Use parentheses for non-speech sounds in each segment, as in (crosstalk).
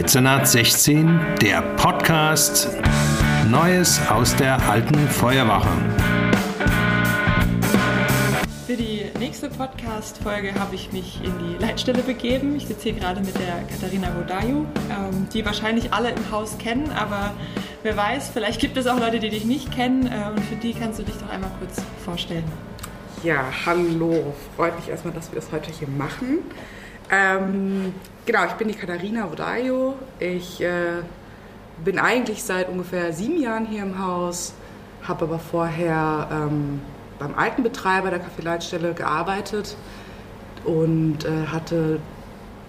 Dezernat 16, der Podcast Neues aus der alten Feuerwache. Für die nächste Podcast-Folge habe ich mich in die Leitstelle begeben. Ich sitze hier gerade mit der Katharina Rodayu, ähm, die wahrscheinlich alle im Haus kennen, aber wer weiß, vielleicht gibt es auch Leute, die dich nicht kennen äh, und für die kannst du dich doch einmal kurz vorstellen. Ja, hallo. Freut mich erstmal, dass wir das heute hier machen. Ähm, genau, ich bin die Katharina Vodayo. Ich äh, bin eigentlich seit ungefähr sieben Jahren hier im Haus, habe aber vorher ähm, beim alten Betreiber der Kaffeeleitstelle gearbeitet und äh, hatte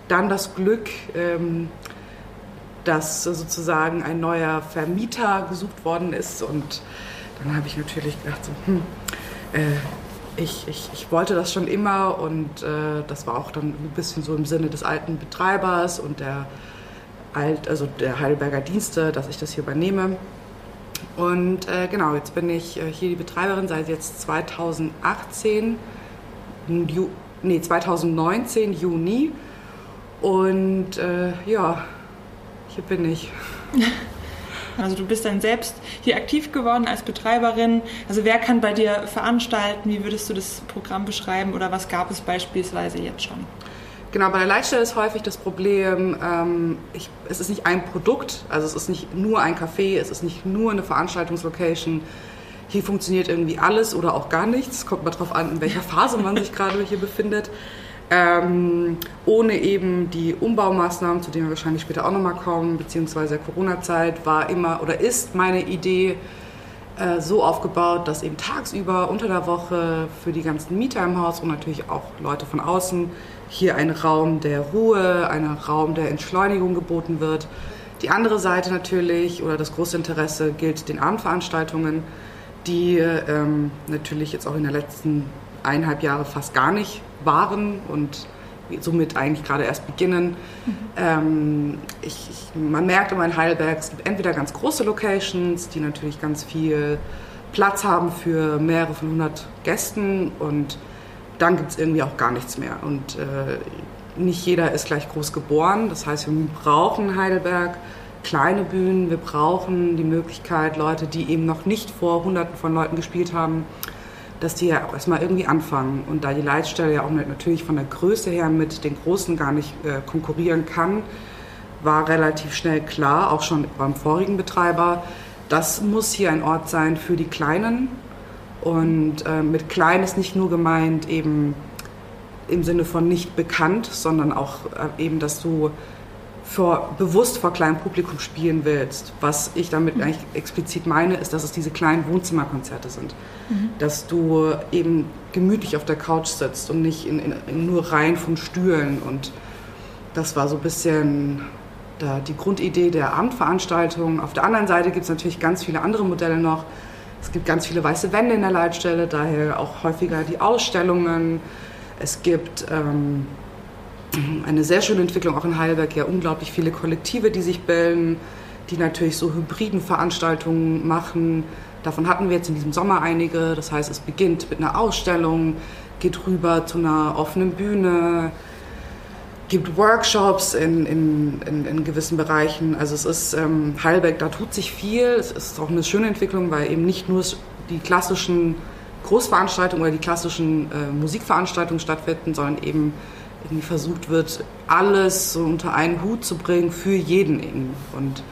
dann das Glück, ähm, dass sozusagen ein neuer Vermieter gesucht worden ist und dann habe ich natürlich gedacht, so, hm, äh, ich, ich, ich wollte das schon immer und äh, das war auch dann ein bisschen so im Sinne des alten Betreibers und der, Alt, also der Heidelberger Dienste, dass ich das hier übernehme. Und äh, genau, jetzt bin ich äh, hier die Betreiberin seit jetzt 2018, Ju, nee, 2019, Juni. Und äh, ja, hier bin ich. (laughs) Also du bist dann selbst hier aktiv geworden als Betreiberin. Also wer kann bei dir veranstalten? Wie würdest du das Programm beschreiben oder was gab es beispielsweise jetzt schon? Genau, bei der Leitstelle ist häufig das Problem, ähm, ich, es ist nicht ein Produkt, also es ist nicht nur ein Café, es ist nicht nur eine Veranstaltungslocation. Hier funktioniert irgendwie alles oder auch gar nichts. Kommt mal drauf an, in welcher Phase man sich gerade hier befindet. Ähm, ohne eben die Umbaumaßnahmen, zu denen wir wahrscheinlich später auch nochmal kommen, beziehungsweise Corona-Zeit, war immer oder ist meine Idee äh, so aufgebaut, dass eben tagsüber unter der Woche für die ganzen Mieter im Haus und natürlich auch Leute von außen hier ein Raum der Ruhe, ein Raum der Entschleunigung geboten wird. Die andere Seite natürlich oder das große Interesse gilt den Abendveranstaltungen, die ähm, natürlich jetzt auch in den letzten eineinhalb Jahre fast gar nicht waren und somit eigentlich gerade erst beginnen. Mhm. Ähm, ich, ich, man merkt immer in Heidelberg, es gibt entweder ganz große Locations, die natürlich ganz viel Platz haben für mehrere von hundert Gästen und dann gibt es irgendwie auch gar nichts mehr. Und äh, nicht jeder ist gleich groß geboren. Das heißt, wir brauchen Heidelberg kleine Bühnen, wir brauchen die Möglichkeit, Leute, die eben noch nicht vor hunderten von Leuten gespielt haben, dass die ja erstmal irgendwie anfangen. Und da die Leitstelle ja auch natürlich von der Größe her mit den Großen gar nicht äh, konkurrieren kann, war relativ schnell klar, auch schon beim vorigen Betreiber, das muss hier ein Ort sein für die Kleinen. Und äh, mit klein ist nicht nur gemeint eben im Sinne von nicht bekannt, sondern auch äh, eben, dass du vor, bewusst vor kleinem Publikum spielen willst. Was ich damit mhm. eigentlich explizit meine, ist, dass es diese kleinen Wohnzimmerkonzerte sind. Mhm. Dass du eben gemütlich auf der Couch sitzt und nicht in, in, in nur Reihen von Stühlen. Und das war so ein bisschen da die Grundidee der Abendveranstaltung. Auf der anderen Seite gibt es natürlich ganz viele andere Modelle noch. Es gibt ganz viele weiße Wände in der Leitstelle, daher auch häufiger die Ausstellungen. Es gibt ähm, eine sehr schöne Entwicklung auch in Heidelberg, ja unglaublich viele Kollektive, die sich bilden, die natürlich so hybriden Veranstaltungen machen. Davon hatten wir jetzt in diesem Sommer einige. Das heißt, es beginnt mit einer Ausstellung, geht rüber zu einer offenen Bühne, gibt Workshops in, in, in, in gewissen Bereichen. Also es ist ähm, Heidelberg, da tut sich viel. Es ist auch eine schöne Entwicklung, weil eben nicht nur die klassischen Großveranstaltungen oder die klassischen äh, Musikveranstaltungen stattfinden, sondern eben irgendwie versucht wird, alles so unter einen Hut zu bringen für jeden eben. Und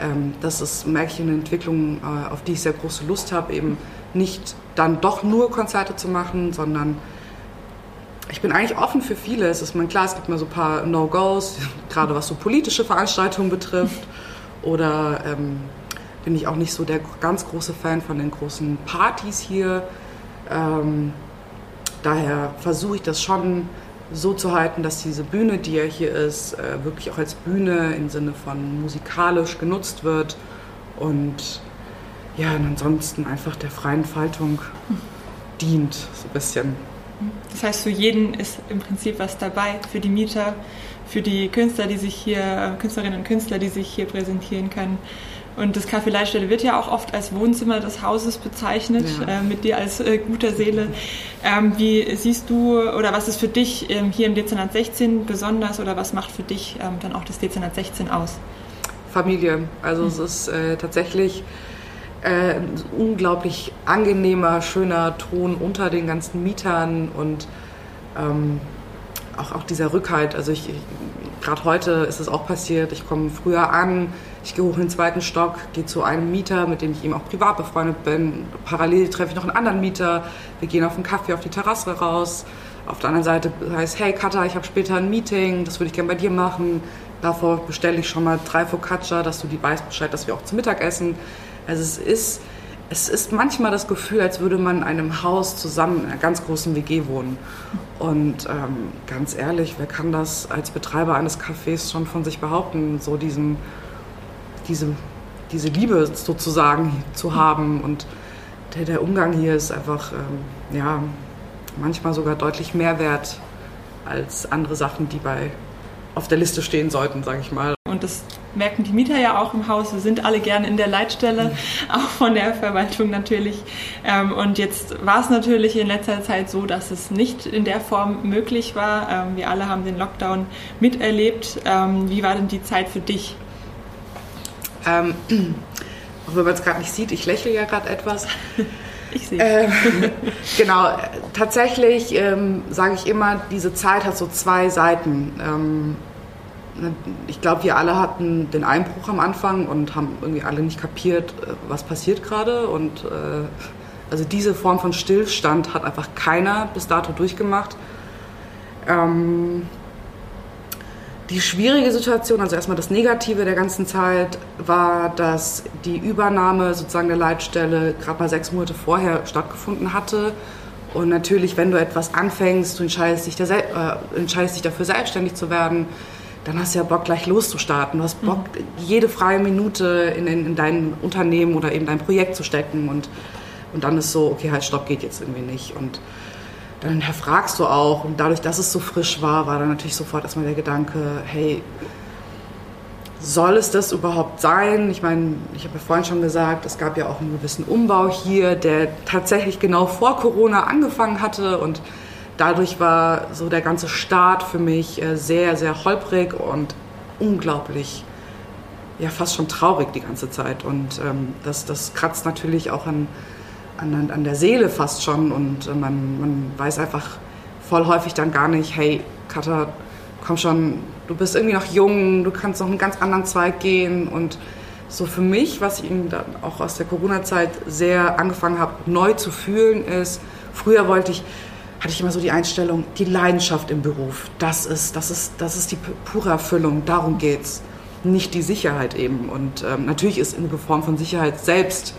ähm, das ist, merke ich, eine Entwicklung, äh, auf die ich sehr große Lust habe, eben nicht dann doch nur Konzerte zu machen, sondern ich bin eigentlich offen für vieles. Es ist mir klar, es gibt mal so ein paar No-Gos, (laughs) gerade was so politische Veranstaltungen betrifft. Oder ähm, bin ich auch nicht so der ganz große Fan von den großen Partys hier. Ähm, daher versuche ich das schon so zu halten, dass diese Bühne, die ja hier ist, äh, wirklich auch als Bühne im Sinne von musikalisch genutzt wird und ja, und ansonsten einfach der freien Faltung dient, so ein bisschen. Das heißt, für jeden ist im Prinzip was dabei, für die Mieter, für die Künstler, die sich hier, Künstlerinnen und Künstler, die sich hier präsentieren können. Und das Café Leitstelle wird ja auch oft als Wohnzimmer des Hauses bezeichnet, ja. äh, mit dir als äh, guter Seele. Ähm, wie siehst du oder was ist für dich ähm, hier im Dezernat 16 besonders oder was macht für dich ähm, dann auch das Dezernat 16 aus? Familie. Also mhm. es ist äh, tatsächlich äh, ein unglaublich angenehmer, schöner Ton unter den ganzen Mietern und ähm, auch, auch dieser Rückhalt. Also ich, ich gerade heute ist es auch passiert, ich komme früher an, ich gehe hoch in den zweiten Stock, gehe zu einem Mieter, mit dem ich eben auch privat befreundet bin. Parallel treffe ich noch einen anderen Mieter. Wir gehen auf einen Kaffee auf die Terrasse raus. Auf der anderen Seite heißt, hey Katha, ich habe später ein Meeting, das würde ich gerne bei dir machen. Davor bestelle ich schon mal drei Focaccia, dass du die weißt Bescheid, dass wir auch zum Mittag essen. Also es ist, es ist manchmal das Gefühl, als würde man in einem Haus zusammen in einer ganz großen WG wohnen. Und ähm, ganz ehrlich, wer kann das als Betreiber eines Cafés schon von sich behaupten, so diesen diese, diese Liebe sozusagen zu haben. Und der, der Umgang hier ist einfach, ähm, ja, manchmal sogar deutlich mehr wert als andere Sachen, die bei auf der Liste stehen sollten, sage ich mal. Und das merken die Mieter ja auch im Haus. Wir sind alle gerne in der Leitstelle, mhm. (laughs) auch von der Verwaltung natürlich. Ähm, und jetzt war es natürlich in letzter Zeit so, dass es nicht in der Form möglich war. Ähm, wir alle haben den Lockdown miterlebt. Ähm, wie war denn die Zeit für dich? Ähm, (clears throat) auch wenn man es gerade nicht sieht, ich lächle ja gerade etwas. (laughs) Ich sehe. Ähm, (laughs) genau, tatsächlich ähm, sage ich immer, diese Zeit hat so zwei Seiten. Ähm, ich glaube, wir alle hatten den Einbruch am Anfang und haben irgendwie alle nicht kapiert, äh, was passiert gerade. Und äh, also diese Form von Stillstand hat einfach keiner bis dato durchgemacht. Ähm, die schwierige Situation, also erstmal das Negative der ganzen Zeit, war, dass die Übernahme sozusagen der Leitstelle gerade mal sechs Monate vorher stattgefunden hatte. Und natürlich, wenn du etwas anfängst, du entscheidest dich, äh, entscheidest dich dafür, selbstständig zu werden, dann hast du ja Bock, gleich loszustarten. Du hast Bock, mhm. jede freie Minute in, in, in, dein Unternehmen oder eben dein Projekt zu stecken. Und, und dann ist so, okay, halt, stopp, geht jetzt irgendwie nicht. Und dann hinterfragst du auch. Und dadurch, dass es so frisch war, war dann natürlich sofort erstmal der Gedanke, hey, soll es das überhaupt sein? Ich meine, ich habe ja vorhin schon gesagt, es gab ja auch einen gewissen Umbau hier, der tatsächlich genau vor Corona angefangen hatte und dadurch war so der ganze Start für mich äh, sehr, sehr holprig und unglaublich, ja fast schon traurig die ganze Zeit. Und ähm, das, das kratzt natürlich auch an, an, an der Seele fast schon und man, man weiß einfach voll häufig dann gar nicht, hey, Katha, komm schon, du bist irgendwie noch jung, du kannst noch einen ganz anderen Zweig gehen und so für mich, was ich dann auch aus der Corona-Zeit sehr angefangen habe, neu zu fühlen, ist, früher wollte ich, hatte ich immer so die Einstellung, die Leidenschaft im Beruf, das ist, das ist, das ist die pure Erfüllung, darum geht's. Nicht die Sicherheit eben. Und ähm, natürlich ist eine Form von Sicherheit selbst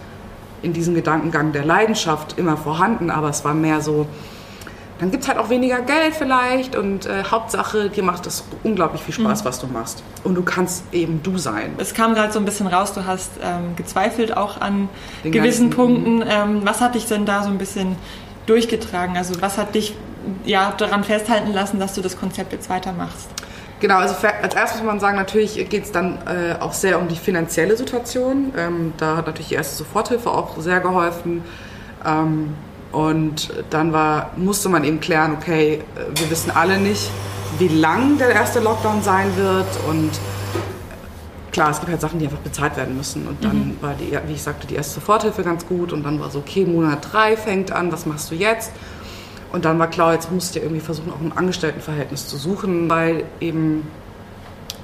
in diesem Gedankengang der Leidenschaft immer vorhanden, aber es war mehr so, dann gibt es halt auch weniger Geld vielleicht und äh, Hauptsache, dir macht es unglaublich viel Spaß, mhm. was du machst. Und du kannst eben du sein. Es kam gerade so ein bisschen raus, du hast ähm, gezweifelt auch an Den gewissen Punkten. Ähm, was hat dich denn da so ein bisschen durchgetragen? Also was hat dich ja, daran festhalten lassen, dass du das Konzept jetzt weitermachst? Genau, also als erstes muss man sagen, natürlich geht es dann äh, auch sehr um die finanzielle Situation. Ähm, da hat natürlich die erste Soforthilfe auch sehr geholfen. Ähm, und dann war, musste man eben klären, okay, äh, wir wissen alle nicht, wie lang der erste Lockdown sein wird. Und klar, es gibt halt Sachen, die einfach bezahlt werden müssen. Und dann mhm. war, die, wie ich sagte, die erste Soforthilfe ganz gut. Und dann war so, okay, Monat drei fängt an, was machst du jetzt? Und dann war klar, jetzt musst du irgendwie versuchen, auch ein Angestelltenverhältnis zu suchen, weil eben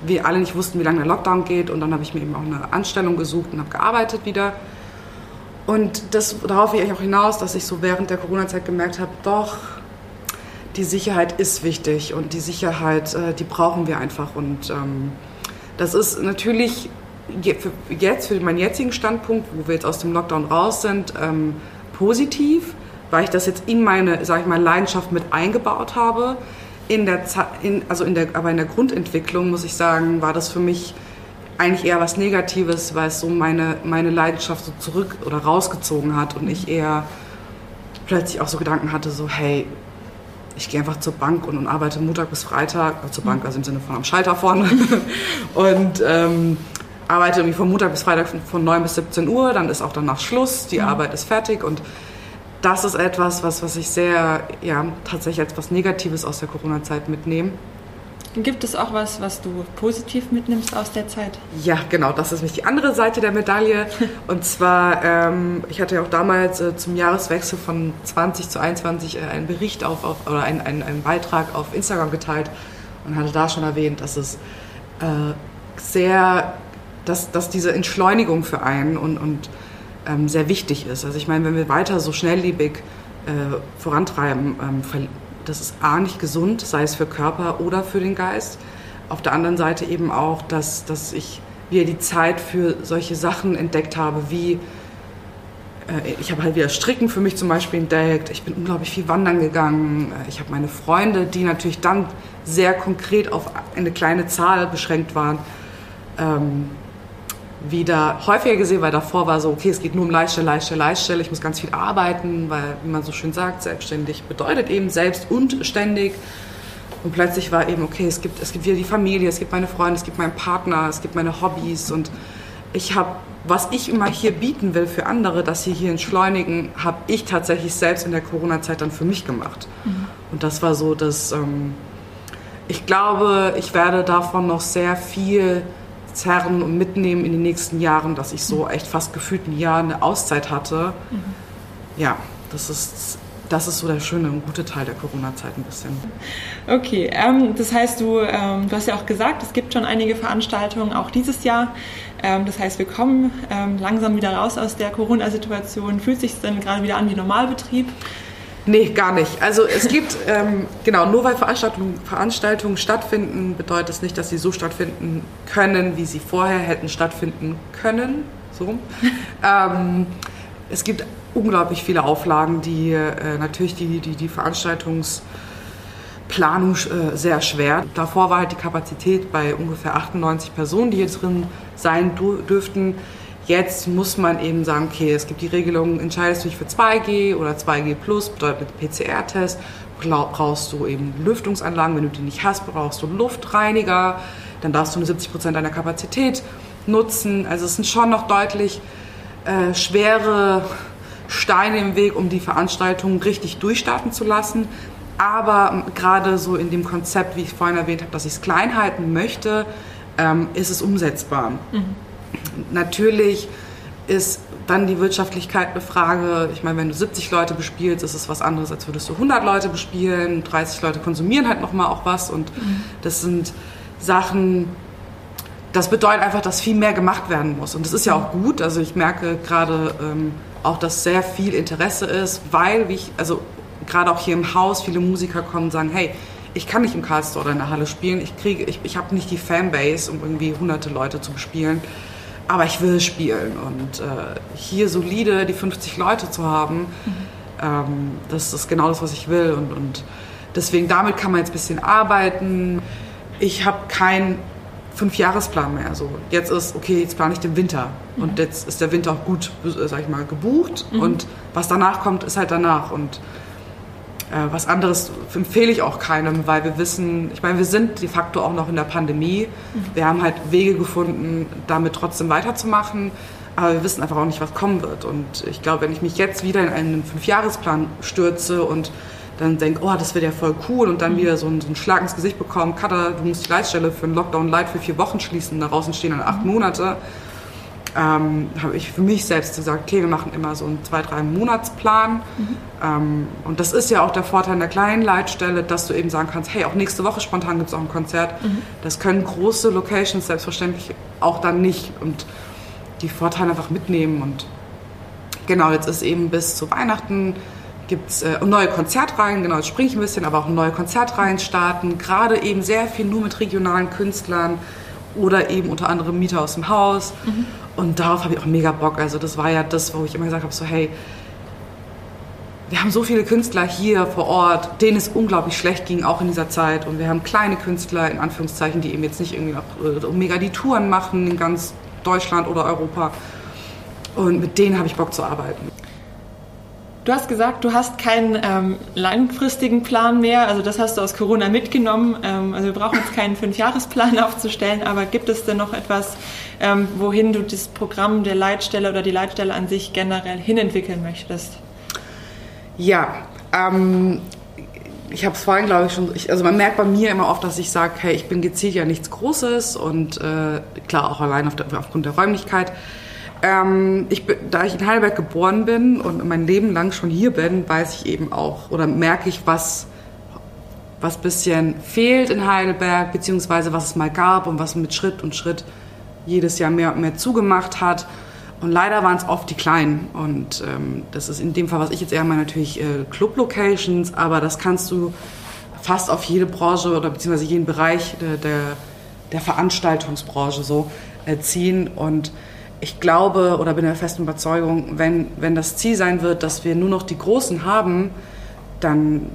wir alle nicht wussten, wie lange der Lockdown geht. Und dann habe ich mir eben auch eine Anstellung gesucht und habe gearbeitet wieder. Und das, darauf will ich auch hinaus, dass ich so während der Corona-Zeit gemerkt habe, doch, die Sicherheit ist wichtig und die Sicherheit, äh, die brauchen wir einfach. Und ähm, das ist natürlich jetzt für meinen jetzigen Standpunkt, wo wir jetzt aus dem Lockdown raus sind, ähm, positiv weil ich das jetzt in meine, sage ich mal, Leidenschaft mit eingebaut habe. In der, in, also in der, aber in der Grundentwicklung muss ich sagen, war das für mich eigentlich eher was Negatives, weil es so meine, meine Leidenschaft so zurück oder rausgezogen hat und ich eher plötzlich auch so Gedanken hatte, so hey, ich gehe einfach zur Bank und, und arbeite Montag bis Freitag, äh, zur Bank, also im Sinne von am Schalter vorne (laughs) und ähm, arbeite irgendwie von Montag bis Freitag von 9 bis 17 Uhr, dann ist auch danach Schluss, die mhm. Arbeit ist fertig und das ist etwas, was, was ich sehr, ja, tatsächlich als was Negatives aus der Corona-Zeit mitnehme. Gibt es auch was, was du positiv mitnimmst aus der Zeit? Ja, genau, das ist nämlich die andere Seite der Medaille. (laughs) Und zwar, ähm, ich hatte ja auch damals äh, zum Jahreswechsel von 20 zu 21 äh, einen Bericht auf, auf oder einen, einen, einen, Beitrag auf Instagram geteilt und hatte da schon erwähnt, dass es äh, sehr, dass, dass diese Entschleunigung für einen und, und ähm, sehr wichtig ist. Also ich meine, wenn wir weiter so schnelllebig äh, vorantreiben, ähm, das ist A nicht gesund, sei es für Körper oder für den Geist. Auf der anderen Seite eben auch, dass, dass ich wieder die Zeit für solche Sachen entdeckt habe, wie äh, ich habe halt wieder Stricken für mich zum Beispiel entdeckt. Ich bin unglaublich viel wandern gegangen. Äh, ich habe meine Freunde, die natürlich dann sehr konkret auf eine kleine Zahl beschränkt waren, ähm, wieder häufiger gesehen, weil davor war so, okay, es geht nur um Leiststelle, Leiststelle, Leiststelle, ich muss ganz viel arbeiten, weil, wie man so schön sagt, selbstständig bedeutet eben selbst und ständig. Und plötzlich war eben, okay, es gibt, es gibt wieder die Familie, es gibt meine Freunde, es gibt meinen Partner, es gibt meine Hobbys und ich habe, was ich immer hier bieten will für andere, dass sie hier entschleunigen, habe ich tatsächlich selbst in der Corona-Zeit dann für mich gemacht. Mhm. Und das war so, dass ähm, ich glaube, ich werde davon noch sehr viel zerren und mitnehmen in den nächsten Jahren, dass ich so echt fast gefühlt ein Jahr eine Auszeit hatte. Mhm. Ja, das ist, das ist so der schöne und gute Teil der Corona-Zeit ein bisschen. Okay, ähm, das heißt, du, ähm, du hast ja auch gesagt, es gibt schon einige Veranstaltungen, auch dieses Jahr. Ähm, das heißt, wir kommen ähm, langsam wieder raus aus der Corona-Situation. Fühlt sich denn gerade wieder an wie Normalbetrieb? Nee, gar nicht. Also es gibt, (laughs) ähm, genau, nur weil Veranstaltungen, Veranstaltungen stattfinden, bedeutet das nicht, dass sie so stattfinden können, wie sie vorher hätten stattfinden können. So. (laughs) ähm, es gibt unglaublich viele Auflagen, die äh, natürlich die, die, die Veranstaltungsplanung äh, sehr schwer. Davor war halt die Kapazität bei ungefähr 98 Personen, die hier drin sein dürften. Jetzt muss man eben sagen, okay, es gibt die Regelung, entscheidest du dich für 2G oder 2G plus, bedeutet PCR-Test, brauchst du eben Lüftungsanlagen, wenn du die nicht hast, brauchst du Luftreiniger, dann darfst du nur 70 Prozent deiner Kapazität nutzen. Also es sind schon noch deutlich äh, schwere Steine im Weg, um die Veranstaltung richtig durchstarten zu lassen. Aber gerade so in dem Konzept, wie ich vorhin erwähnt habe, dass ich es klein halten möchte, ähm, ist es umsetzbar. Mhm. Natürlich ist dann die Wirtschaftlichkeit eine Frage. Ich meine, wenn du 70 Leute bespielst, ist es was anderes, als würdest du 100 Leute bespielen. 30 Leute konsumieren halt nochmal auch was. Und das sind Sachen, das bedeutet einfach, dass viel mehr gemacht werden muss. Und das ist ja auch gut. Also ich merke gerade ähm, auch, dass sehr viel Interesse ist, weil, wie ich, also gerade auch hier im Haus, viele Musiker kommen und sagen, hey, ich kann nicht im Karlstor oder in der Halle spielen. Ich kriege, ich, ich habe nicht die Fanbase, um irgendwie hunderte Leute zu bespielen aber ich will spielen. Und äh, hier solide die 50 Leute zu haben, mhm. ähm, das ist genau das, was ich will. Und, und deswegen damit kann man jetzt ein bisschen arbeiten. Ich habe keinen Fünfjahresplan mehr. So, jetzt ist, okay, jetzt plane ich den Winter. Mhm. Und jetzt ist der Winter auch gut, sag ich mal, gebucht. Mhm. Und was danach kommt, ist halt danach. Und äh, was anderes empfehle ich auch keinem, weil wir wissen, ich meine, wir sind de facto auch noch in der Pandemie. Mhm. Wir haben halt Wege gefunden, damit trotzdem weiterzumachen. Aber wir wissen einfach auch nicht, was kommen wird. Und ich glaube, wenn ich mich jetzt wieder in einen Fünfjahresplan stürze und dann denke, oh, das wird ja voll cool und dann mhm. wieder so einen, so einen Schlag ins Gesicht bekommen, Cutter, du musst die Leitstelle für einen Lockdown Light für vier Wochen schließen, da draußen stehen dann acht mhm. Monate ähm, habe ich für mich selbst gesagt, okay, wir machen immer so einen zwei, drei Monatsplan. Mhm. Ähm, und das ist ja auch der Vorteil der kleinen Leitstelle, dass du eben sagen kannst, hey, auch nächste Woche spontan gibt es auch ein Konzert. Mhm. Das können große Locations selbstverständlich auch dann nicht und die Vorteile einfach mitnehmen. Und genau, jetzt ist eben bis zu Weihnachten gibt es äh, neue Konzertreihen, genau, jetzt springe ich ein bisschen, aber auch neue Konzertreihen starten, gerade eben sehr viel nur mit regionalen Künstlern oder eben unter anderem Mieter aus dem Haus. Mhm. Und darauf habe ich auch mega Bock. Also das war ja das, wo ich immer gesagt habe, so hey, wir haben so viele Künstler hier vor Ort, denen es unglaublich schlecht ging, auch in dieser Zeit. Und wir haben kleine Künstler, in Anführungszeichen, die eben jetzt nicht irgendwie noch äh, mega die Touren machen in ganz Deutschland oder Europa. Und mit denen habe ich Bock zu arbeiten. Du hast gesagt, du hast keinen ähm, langfristigen Plan mehr. Also das hast du aus Corona mitgenommen. Ähm, also wir brauchen jetzt keinen Fünfjahresplan (laughs) aufzustellen. Aber gibt es denn noch etwas, ähm, wohin du das Programm der Leitstelle oder die Leitstelle an sich generell hinentwickeln möchtest? Ja, ähm, ich habe es vorhin, glaube ich, schon. Ich, also man merkt bei mir immer oft, dass ich sage, hey, ich bin gezielt ja nichts Großes und äh, klar auch allein auf der, aufgrund der Räumlichkeit. Ähm, ich, da ich in Heidelberg geboren bin und mein Leben lang schon hier bin, weiß ich eben auch oder merke ich, was was bisschen fehlt in Heidelberg, beziehungsweise was es mal gab und was mit Schritt und Schritt jedes Jahr mehr und mehr zugemacht hat. Und leider waren es oft die kleinen. Und ähm, das ist in dem Fall, was ich jetzt eher meine, natürlich äh, Club-Locations, aber das kannst du fast auf jede Branche oder beziehungsweise jeden Bereich der, der, der Veranstaltungsbranche so äh, ziehen. Und ich glaube oder bin der festen Überzeugung, wenn, wenn das Ziel sein wird, dass wir nur noch die Großen haben, dann,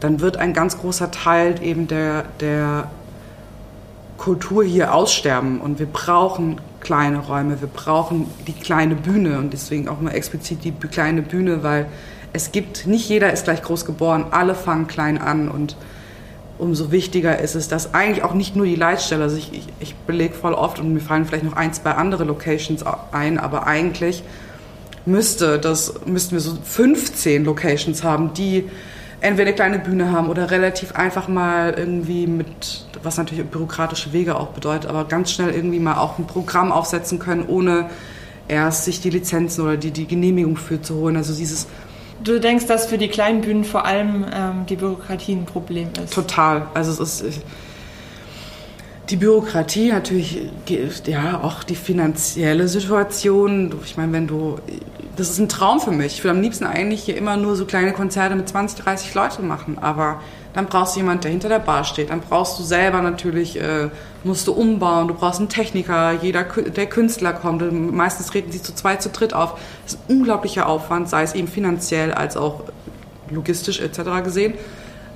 dann wird ein ganz großer Teil eben der, der Kultur hier aussterben. Und wir brauchen kleine Räume, wir brauchen die kleine Bühne und deswegen auch mal explizit die kleine Bühne, weil es gibt, nicht jeder ist gleich groß geboren, alle fangen klein an und umso wichtiger ist es, dass eigentlich auch nicht nur die Leitstelle, also ich, ich, ich belege voll oft und mir fallen vielleicht noch ein, zwei andere Locations ein, aber eigentlich müsste das, müssten wir so 15 Locations haben, die entweder eine kleine Bühne haben oder relativ einfach mal irgendwie mit, was natürlich bürokratische Wege auch bedeutet, aber ganz schnell irgendwie mal auch ein Programm aufsetzen können, ohne erst sich die Lizenzen oder die, die Genehmigung für zu holen. Also dieses Du denkst, dass für die kleinen Bühnen vor allem ähm, die Bürokratie ein Problem ist? Total. Also es ist die Bürokratie natürlich, ja, auch die finanzielle Situation. Ich meine, wenn du, das ist ein Traum für mich. Ich will am liebsten eigentlich hier immer nur so kleine Konzerte mit 20, 30 Leuten machen, aber dann brauchst du jemanden, der hinter der Bar steht. Dann brauchst du selber natürlich, äh, musst du umbauen, du brauchst einen Techniker, jeder, der Künstler kommt. Meistens treten sie zu zweit, zu dritt auf. Das ist ein unglaublicher Aufwand, sei es eben finanziell als auch logistisch etc. gesehen.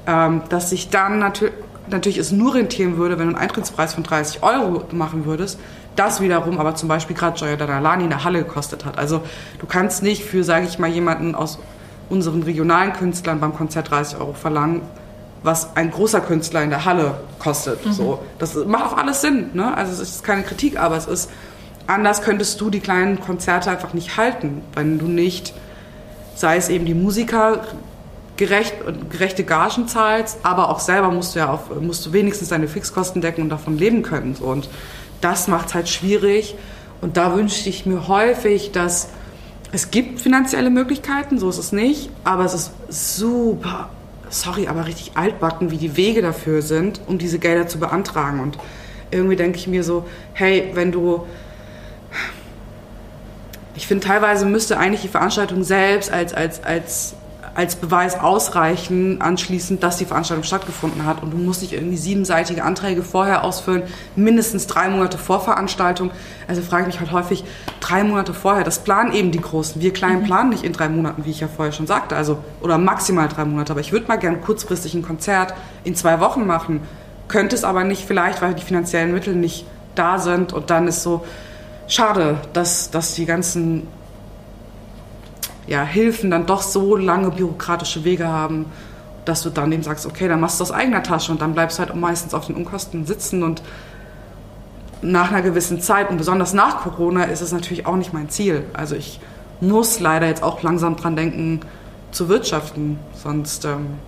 Ähm, dass sich dann natürlich, natürlich es nur rentieren würde, wenn du einen Eintrittspreis von 30 Euro machen würdest. Das wiederum aber zum Beispiel gerade Joya Danalani in der Halle gekostet hat. Also du kannst nicht für, sage ich mal, jemanden aus unseren regionalen Künstlern beim Konzert 30 Euro verlangen, was ein großer Künstler in der Halle kostet. Mhm. So, das macht auch alles Sinn. Ne? Also es ist keine Kritik, aber es ist anders könntest du die kleinen Konzerte einfach nicht halten, wenn du nicht, sei es eben die Musiker gerecht, gerechte Gagen zahlst, aber auch selber musst du ja auf, musst du wenigstens deine Fixkosten decken und davon leben können. So. Und das macht es halt schwierig. Und da wünschte ich mir häufig, dass es gibt finanzielle Möglichkeiten, so ist es nicht, aber es ist super sorry, aber richtig altbacken, wie die Wege dafür sind, um diese Gelder zu beantragen. Und irgendwie denke ich mir so, hey, wenn du. Ich finde, teilweise müsste eigentlich die Veranstaltung selbst als, als, als als Beweis ausreichen, anschließend, dass die Veranstaltung stattgefunden hat. Und du musst nicht irgendwie siebenseitige Anträge vorher ausfüllen, mindestens drei Monate vor Veranstaltung. Also frage ich mich halt häufig, drei Monate vorher, das planen eben die Großen. Wir Kleinen mhm. planen nicht in drei Monaten, wie ich ja vorher schon sagte, also oder maximal drei Monate. Aber ich würde mal gern kurzfristig ein Konzert in zwei Wochen machen, könnte es aber nicht vielleicht, weil die finanziellen Mittel nicht da sind. Und dann ist so, schade, dass, dass die ganzen ja, Hilfen dann doch so lange bürokratische Wege haben, dass du dann eben sagst, okay, dann machst du aus eigener Tasche und dann bleibst du halt meistens auf den Unkosten sitzen und nach einer gewissen Zeit und besonders nach Corona ist es natürlich auch nicht mein Ziel. Also ich muss leider jetzt auch langsam dran denken, zu wirtschaften, sonst ähm,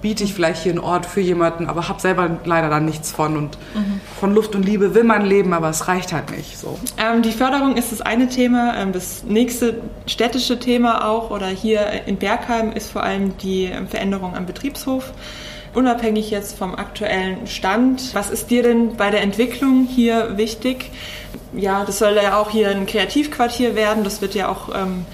biete ich vielleicht hier einen Ort für jemanden, aber habe selber leider dann nichts von. Und mhm. von Luft und Liebe will man leben, aber es reicht halt nicht so. Ähm, die Förderung ist das eine Thema. Ähm, das nächste städtische Thema auch oder hier in Bergheim ist vor allem die ähm, Veränderung am Betriebshof. Unabhängig jetzt vom aktuellen Stand, was ist dir denn bei der Entwicklung hier wichtig? Ja, das soll ja auch hier ein Kreativquartier werden. Das wird ja auch ähm,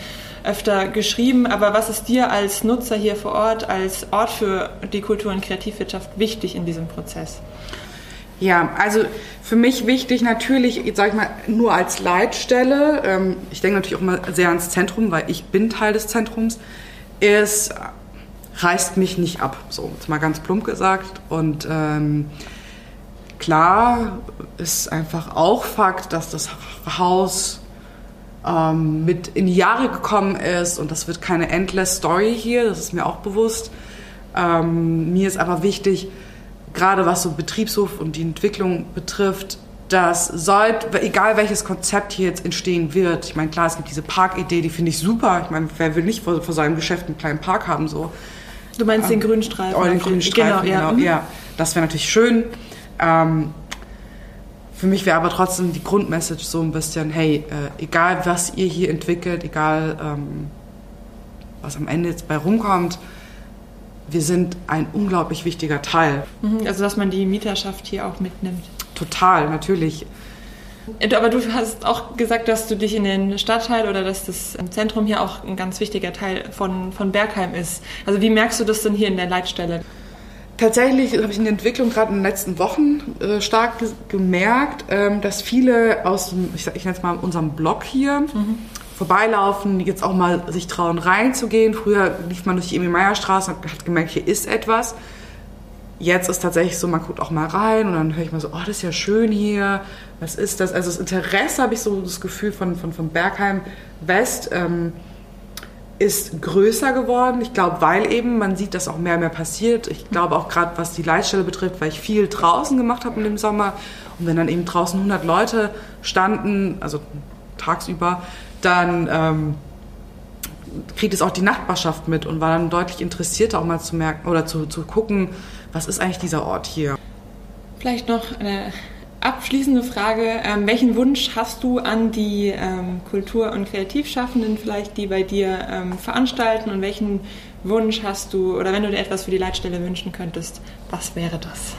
öfter geschrieben. Aber was ist dir als Nutzer hier vor Ort, als Ort für die Kultur- und Kreativwirtschaft wichtig in diesem Prozess? Ja, also für mich wichtig natürlich, sage ich mal, nur als Leitstelle, ähm, ich denke natürlich auch mal sehr ans Zentrum, weil ich bin Teil des Zentrums, ist, reißt mich nicht ab, so jetzt mal ganz plump gesagt. Und ähm, klar ist einfach auch Fakt, dass das Haus ähm, mit in die Jahre gekommen ist und das wird keine endless Story hier, das ist mir auch bewusst. Ähm, mir ist aber wichtig, gerade was so Betriebshof und die Entwicklung betrifft, dass sollte, egal welches Konzept hier jetzt entstehen wird, ich meine, klar, es gibt diese Parkidee, die finde ich super. Ich meine, wer will nicht vor, vor seinem Geschäft einen kleinen Park haben, so. Du meinst ähm, den grünen Streifen? Oh, den grünen Streifen, genau. Ja, genau, ja. Das wäre natürlich schön. Ähm, für mich wäre aber trotzdem die Grundmessage so ein bisschen, hey, äh, egal was ihr hier entwickelt, egal ähm, was am Ende jetzt bei rumkommt, wir sind ein unglaublich wichtiger Teil. Mhm, also dass man die Mieterschaft hier auch mitnimmt. Total, natürlich. Äh, aber du hast auch gesagt, dass du dich in den Stadtteil oder dass das Zentrum hier auch ein ganz wichtiger Teil von, von Bergheim ist. Also wie merkst du das denn hier in der Leitstelle? Tatsächlich habe ich in der Entwicklung gerade in den letzten Wochen äh, stark gemerkt, ähm, dass viele aus dem, ich, ich nenne es mal unserem Blog hier, mhm. vorbeilaufen, jetzt auch mal sich trauen reinzugehen. Früher lief man durch die Emil-Meyer-Straße und hat gemerkt, hier ist etwas. Jetzt ist tatsächlich so, man guckt auch mal rein und dann höre ich mal so, oh, das ist ja schön hier, was ist das? Also das Interesse habe ich so das Gefühl von, von, von Bergheim West. Ähm, ist größer geworden. Ich glaube, weil eben man sieht, dass auch mehr und mehr passiert. Ich glaube auch gerade, was die Leitstelle betrifft, weil ich viel draußen gemacht habe in dem Sommer. Und wenn dann eben draußen 100 Leute standen, also tagsüber, dann ähm, kriegt es auch die Nachbarschaft mit und war dann deutlich interessierter auch mal zu merken oder zu, zu gucken, was ist eigentlich dieser Ort hier. Vielleicht noch eine abschließende Frage. Ähm, welchen Wunsch hast du an die ähm, Kultur- und Kreativschaffenden vielleicht, die bei dir ähm, veranstalten? Und welchen Wunsch hast du, oder wenn du dir etwas für die Leitstelle wünschen könntest, was wäre das?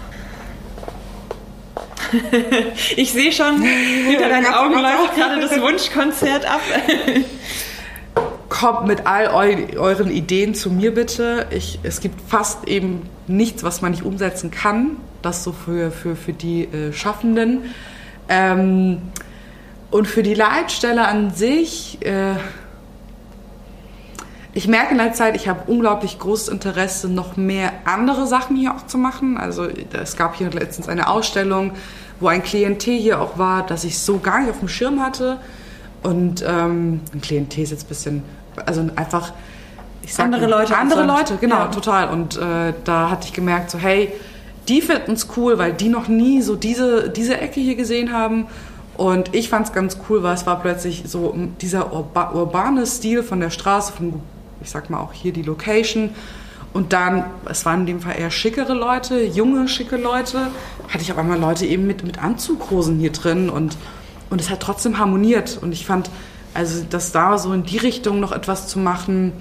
(laughs) ich sehe schon, (laughs) hinter deinen Augen läuft gerade das Wunschkonzert ab. (laughs) Kommt mit all eu euren Ideen zu mir bitte. Ich, es gibt fast eben nichts, was man nicht umsetzen kann das so für, für, für die äh, Schaffenden. Ähm, und für die Leitstelle an sich, äh, ich merke in der Zeit, ich habe unglaublich großes Interesse, noch mehr andere Sachen hier auch zu machen. Also es gab hier letztens eine Ausstellung, wo ein Klientel hier auch war, das ich so gar nicht auf dem Schirm hatte. Und ähm, ein Klientel ist jetzt ein bisschen, also einfach, ich sag andere Leute. Andere Leute, genau, ja. total. Und äh, da hatte ich gemerkt, so hey, die finden es cool, weil die noch nie so diese, diese Ecke hier gesehen haben. Und ich fand es ganz cool, weil es war plötzlich so dieser urba urbane Stil von der Straße, von, ich sag mal auch hier die Location. Und dann, es waren in dem Fall eher schickere Leute, junge, schicke Leute. Hatte ich auf einmal Leute eben mit, mit Anzughosen hier drin und, und es hat trotzdem harmoniert. Und ich fand, also, dass da so in die Richtung noch etwas zu machen,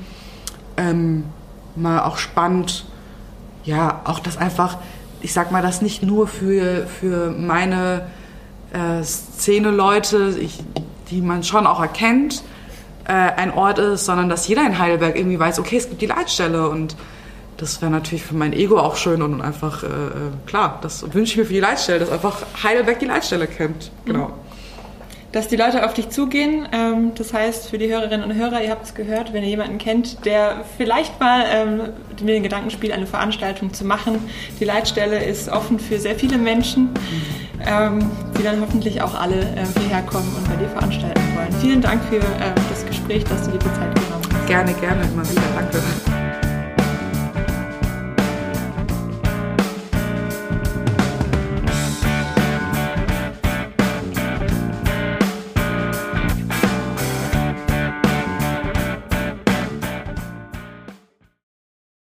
ähm, mal auch spannend. Ja, auch das einfach, ich sag mal, das nicht nur für, für meine äh, Szene-Leute, die man schon auch erkennt, äh, ein Ort ist, sondern dass jeder in Heidelberg irgendwie weiß, okay, es gibt die Leitstelle und das wäre natürlich für mein Ego auch schön und einfach, äh, äh klar, das wünsche ich mir für die Leitstelle, dass einfach Heidelberg die Leitstelle kennt. Genau. Mhm dass die Leute auf dich zugehen. Ähm, das heißt, für die Hörerinnen und Hörer, ihr habt es gehört, wenn ihr jemanden kennt, der vielleicht mal ähm, mit den Gedanken spielt, eine Veranstaltung zu machen. Die Leitstelle ist offen für sehr viele Menschen, ähm, die dann hoffentlich auch alle äh, hierher kommen und bei dir veranstalten wollen. Vielen Dank für äh, das Gespräch, dass du dir die Zeit genommen hast. Gerne, gerne, immer wieder. Danke.